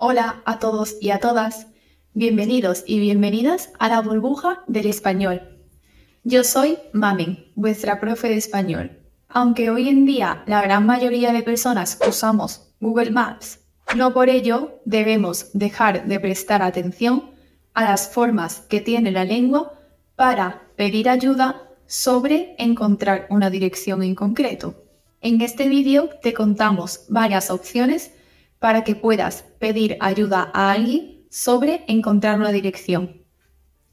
Hola a todos y a todas. Bienvenidos y bienvenidas a la burbuja del español. Yo soy Mamen, vuestra profe de español. Aunque hoy en día la gran mayoría de personas usamos Google Maps, no por ello debemos dejar de prestar atención a las formas que tiene la lengua para pedir ayuda sobre encontrar una dirección en concreto. En este vídeo te contamos varias opciones para que puedas pedir ayuda a alguien sobre encontrar una dirección.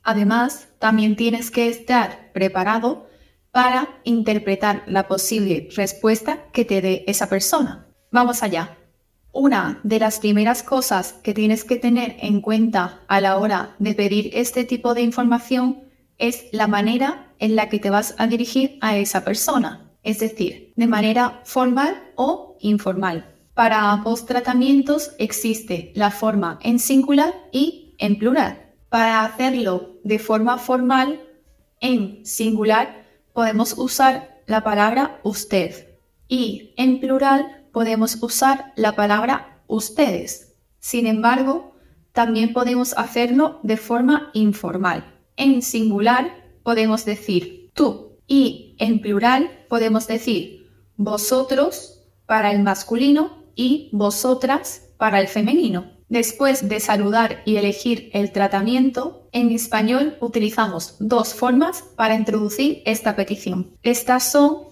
Además, también tienes que estar preparado para interpretar la posible respuesta que te dé esa persona. Vamos allá. Una de las primeras cosas que tienes que tener en cuenta a la hora de pedir este tipo de información es la manera en la que te vas a dirigir a esa persona, es decir, de manera formal o informal. Para ambos tratamientos existe la forma en singular y en plural. Para hacerlo de forma formal en singular podemos usar la palabra usted y en plural podemos usar la palabra ustedes. Sin embargo, también podemos hacerlo de forma informal. En singular podemos decir tú y en plural podemos decir vosotros para el masculino y vosotras para el femenino. Después de saludar y elegir el tratamiento, en español utilizamos dos formas para introducir esta petición. Estas son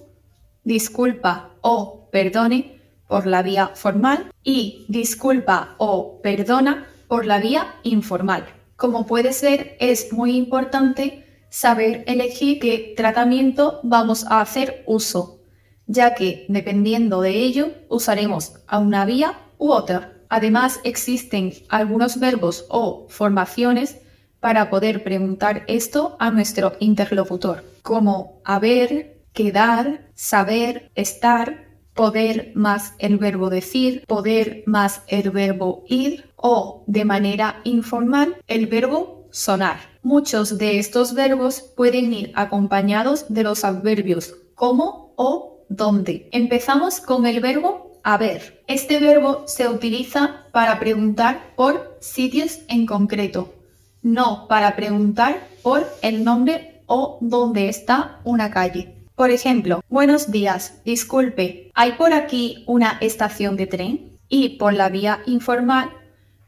disculpa o perdone por la vía formal y disculpa o perdona por la vía informal. Como puede ser, es muy importante saber elegir qué tratamiento vamos a hacer uso ya que dependiendo de ello usaremos a una vía u otra. Además existen algunos verbos o formaciones para poder preguntar esto a nuestro interlocutor, como haber, quedar, saber, estar, poder más el verbo decir, poder más el verbo ir o de manera informal el verbo sonar. Muchos de estos verbos pueden ir acompañados de los adverbios como o dónde. Empezamos con el verbo haber. Este verbo se utiliza para preguntar por sitios en concreto, no para preguntar por el nombre o dónde está una calle. Por ejemplo, buenos días, disculpe, ¿hay por aquí una estación de tren? Y por la vía informal,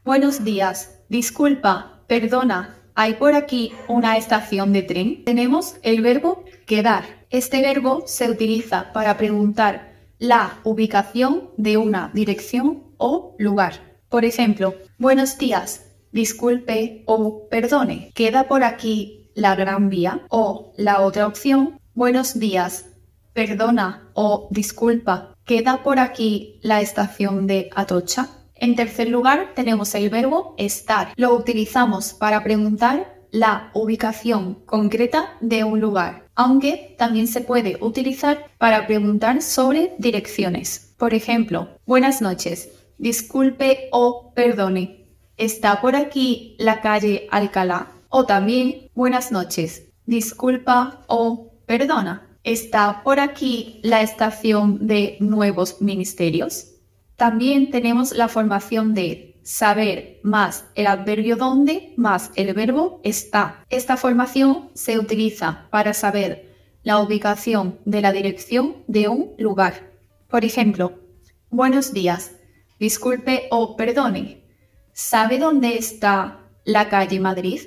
buenos días, disculpa, perdona, ¿hay por aquí una estación de tren? Tenemos el verbo quedar. Este verbo se utiliza para preguntar la ubicación de una dirección o lugar. Por ejemplo, buenos días, disculpe o perdone, ¿queda por aquí la gran vía? O la otra opción, buenos días, perdona o disculpa, ¿queda por aquí la estación de Atocha? En tercer lugar, tenemos el verbo estar. Lo utilizamos para preguntar la ubicación concreta de un lugar aunque también se puede utilizar para preguntar sobre direcciones. Por ejemplo, buenas noches, disculpe o perdone, ¿está por aquí la calle Alcalá? O también, buenas noches, disculpa o perdona, ¿está por aquí la estación de nuevos ministerios? También tenemos la formación de saber más el adverbio donde más el verbo está. Esta formación se utiliza para saber la ubicación de la dirección de un lugar. Por ejemplo, buenos días, disculpe o perdone, ¿sabe dónde está la calle Madrid?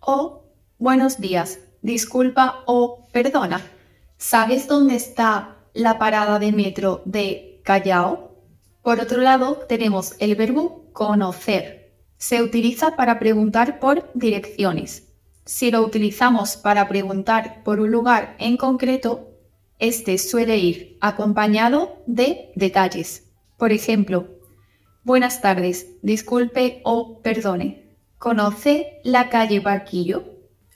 O buenos días, disculpa o perdona, ¿sabes dónde está la parada de metro de Callao? Por otro lado, tenemos el verbo conocer. Se utiliza para preguntar por direcciones. Si lo utilizamos para preguntar por un lugar en concreto, este suele ir acompañado de detalles. Por ejemplo, buenas tardes, disculpe o perdone. ¿Conoce la calle Barquillo?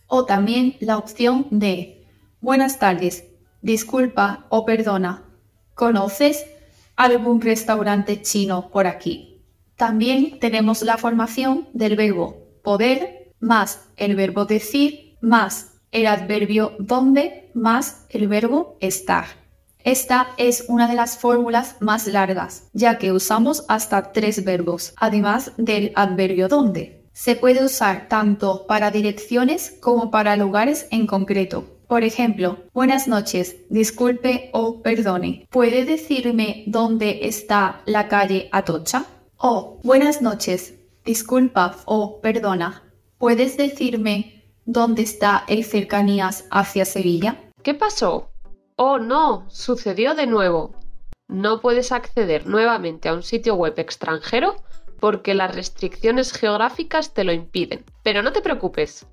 O también la opción de buenas tardes, disculpa o perdona. ¿Conoces algún restaurante chino por aquí? También tenemos la formación del verbo poder más el verbo decir más el adverbio donde más el verbo estar. Esta es una de las fórmulas más largas, ya que usamos hasta tres verbos, además del adverbio donde. Se puede usar tanto para direcciones como para lugares en concreto. Por ejemplo, buenas noches, disculpe o perdone. ¿Puede decirme dónde está la calle Atocha? O buenas noches, disculpa o perdona. ¿Puedes decirme dónde está el cercanías hacia Sevilla? ¿Qué pasó? Oh no, sucedió de nuevo. No puedes acceder nuevamente a un sitio web extranjero porque las restricciones geográficas te lo impiden. Pero no te preocupes.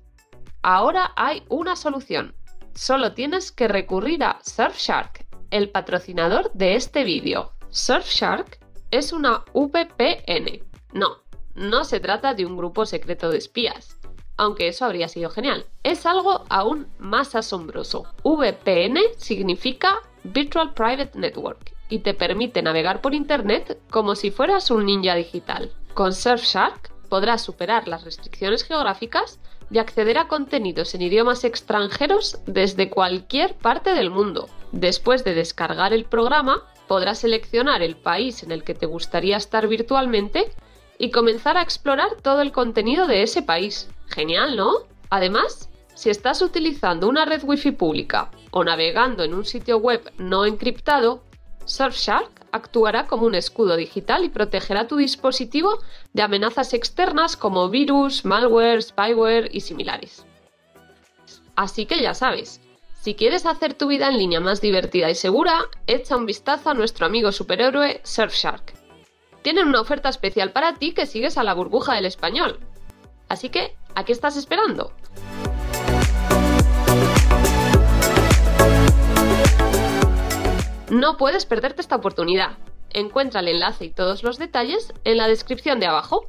Ahora hay una solución solo tienes que recurrir a Surfshark, el patrocinador de este vídeo. Surfshark es una VPN. No, no se trata de un grupo secreto de espías, aunque eso habría sido genial. Es algo aún más asombroso. VPN significa Virtual Private Network y te permite navegar por Internet como si fueras un ninja digital. Con Surfshark podrás superar las restricciones geográficas y acceder a contenidos en idiomas extranjeros desde cualquier parte del mundo. Después de descargar el programa, podrás seleccionar el país en el que te gustaría estar virtualmente y comenzar a explorar todo el contenido de ese país. Genial, ¿no? Además, si estás utilizando una red wifi pública o navegando en un sitio web no encriptado, Surfshark actuará como un escudo digital y protegerá tu dispositivo de amenazas externas como virus, malware, spyware y similares. Así que ya sabes, si quieres hacer tu vida en línea más divertida y segura, echa un vistazo a nuestro amigo superhéroe Surfshark. Tienen una oferta especial para ti que sigues a la burbuja del español. Así que, ¿a qué estás esperando? No puedes perderte esta oportunidad. Encuentra el enlace y todos los detalles en la descripción de abajo.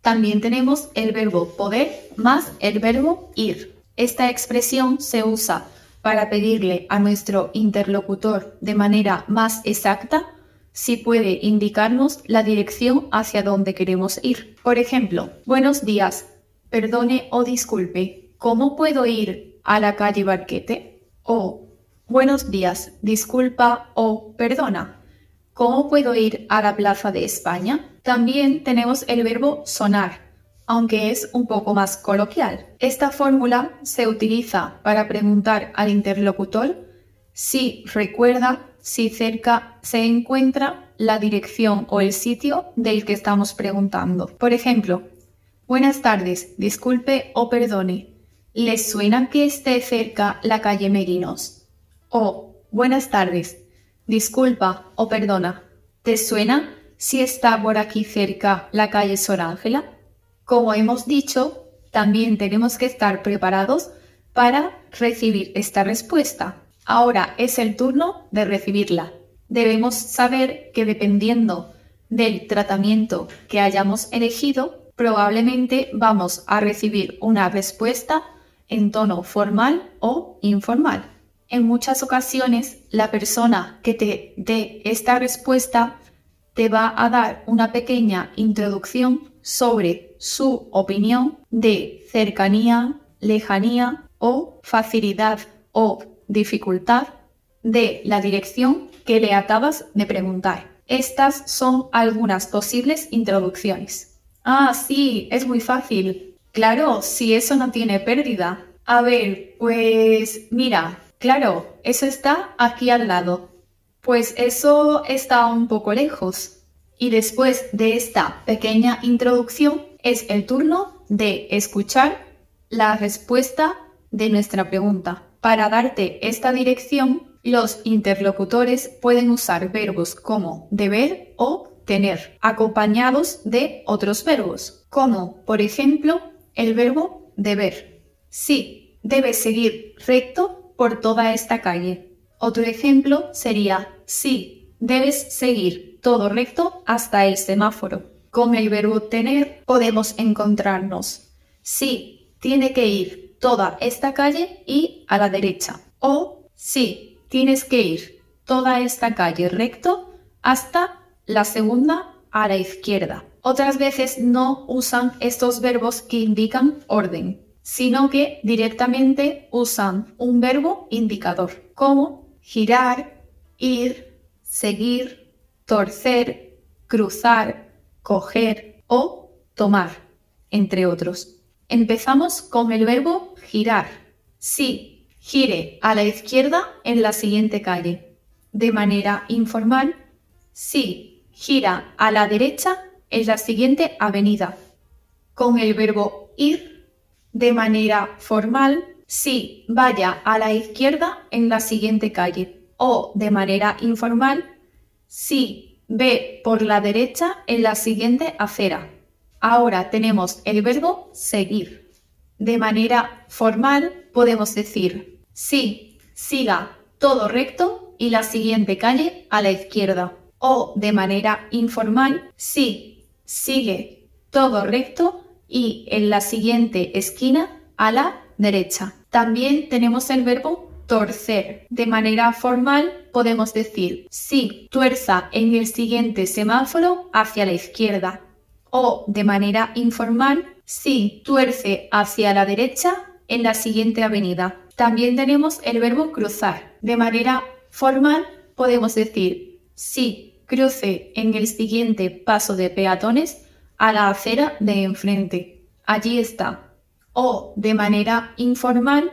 También tenemos el verbo poder más el verbo ir. Esta expresión se usa para pedirle a nuestro interlocutor de manera más exacta si puede indicarnos la dirección hacia donde queremos ir. Por ejemplo, buenos días, perdone o disculpe, ¿cómo puedo ir a la calle Barquete? O Buenos días, disculpa o perdona. ¿Cómo puedo ir a la Plaza de España? También tenemos el verbo sonar, aunque es un poco más coloquial. Esta fórmula se utiliza para preguntar al interlocutor si recuerda si cerca se encuentra la dirección o el sitio del que estamos preguntando. Por ejemplo, buenas tardes, disculpe o perdone. ¿Les suena que esté cerca la calle Merinos? O buenas tardes, disculpa o perdona, ¿te suena si está por aquí cerca la calle Sor Ángela? Como hemos dicho, también tenemos que estar preparados para recibir esta respuesta. Ahora es el turno de recibirla. Debemos saber que dependiendo del tratamiento que hayamos elegido, probablemente vamos a recibir una respuesta en tono formal o informal. En muchas ocasiones, la persona que te dé esta respuesta te va a dar una pequeña introducción sobre su opinión de cercanía, lejanía o facilidad o dificultad de la dirección que le acabas de preguntar. Estas son algunas posibles introducciones. Ah, sí, es muy fácil. Claro, si eso no tiene pérdida. A ver, pues mira, Claro, eso está aquí al lado. Pues eso está un poco lejos. Y después de esta pequeña introducción es el turno de escuchar la respuesta de nuestra pregunta. Para darte esta dirección, los interlocutores pueden usar verbos como deber o tener, acompañados de otros verbos, como por ejemplo el verbo deber. Sí, debes seguir recto por toda esta calle. Otro ejemplo sería, sí, debes seguir todo recto hasta el semáforo. Con el verbo tener podemos encontrarnos. Sí, tiene que ir toda esta calle y a la derecha. O sí, tienes que ir toda esta calle recto hasta la segunda a la izquierda. Otras veces no usan estos verbos que indican orden sino que directamente usan un verbo indicador, como girar, ir, seguir, torcer, cruzar, coger o tomar, entre otros. Empezamos con el verbo girar. Sí, gire a la izquierda en la siguiente calle. De manera informal, sí, gira a la derecha en la siguiente avenida. Con el verbo ir, de manera formal, sí, vaya a la izquierda en la siguiente calle. O de manera informal, sí, ve por la derecha en la siguiente acera. Ahora tenemos el verbo seguir. De manera formal podemos decir sí, siga todo recto y la siguiente calle a la izquierda. O de manera informal, sí, sigue todo recto y en la siguiente esquina a la derecha. También tenemos el verbo torcer. De manera formal podemos decir sí, tuerza en el siguiente semáforo hacia la izquierda. O de manera informal, sí, tuerce hacia la derecha en la siguiente avenida. También tenemos el verbo cruzar. De manera formal podemos decir sí, cruce en el siguiente paso de peatones a la acera de enfrente. Allí está. O de manera informal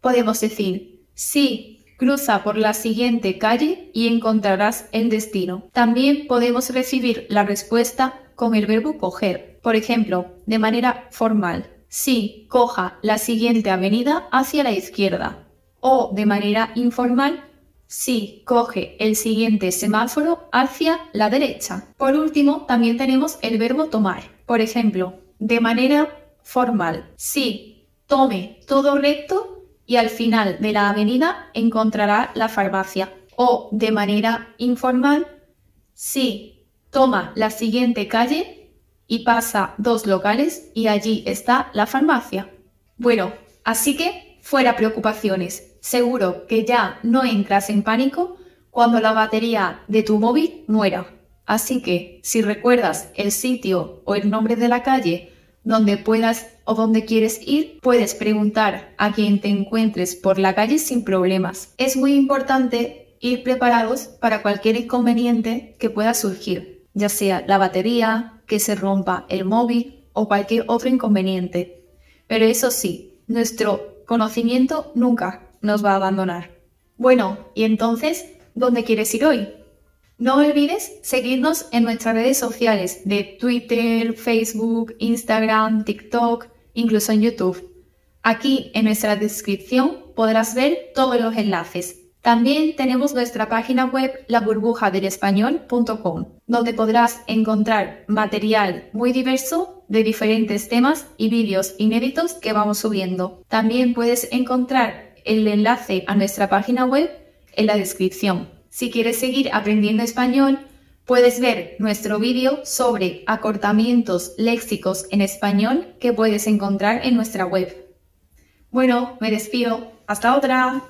podemos decir sí, cruza por la siguiente calle y encontrarás el destino. También podemos recibir la respuesta con el verbo coger. Por ejemplo, de manera formal, sí, coja la siguiente avenida hacia la izquierda. O de manera informal, sí, coge el siguiente semáforo hacia la derecha. Por último, también tenemos el verbo tomar. Por ejemplo, de manera formal, sí, tome todo recto y al final de la avenida encontrará la farmacia. O de manera informal, sí, toma la siguiente calle y pasa dos locales y allí está la farmacia. Bueno, así que fuera preocupaciones. Seguro que ya no entras en pánico cuando la batería de tu móvil muera. Así que si recuerdas el sitio o el nombre de la calle donde puedas o donde quieres ir, puedes preguntar a quien te encuentres por la calle sin problemas. Es muy importante ir preparados para cualquier inconveniente que pueda surgir ya sea la batería, que se rompa el móvil o cualquier otro inconveniente. Pero eso sí, nuestro conocimiento nunca nos va a abandonar. Bueno, y entonces, ¿dónde quieres ir hoy? No olvides seguirnos en nuestras redes sociales de Twitter, Facebook, Instagram, TikTok, incluso en YouTube. Aquí en nuestra descripción podrás ver todos los enlaces. También tenemos nuestra página web laburbujadelespañol.com, donde podrás encontrar material muy diverso de diferentes temas y vídeos inéditos que vamos subiendo. También puedes encontrar el enlace a nuestra página web en la descripción. Si quieres seguir aprendiendo español, puedes ver nuestro vídeo sobre acortamientos léxicos en español que puedes encontrar en nuestra web. Bueno, me despido. Hasta otra.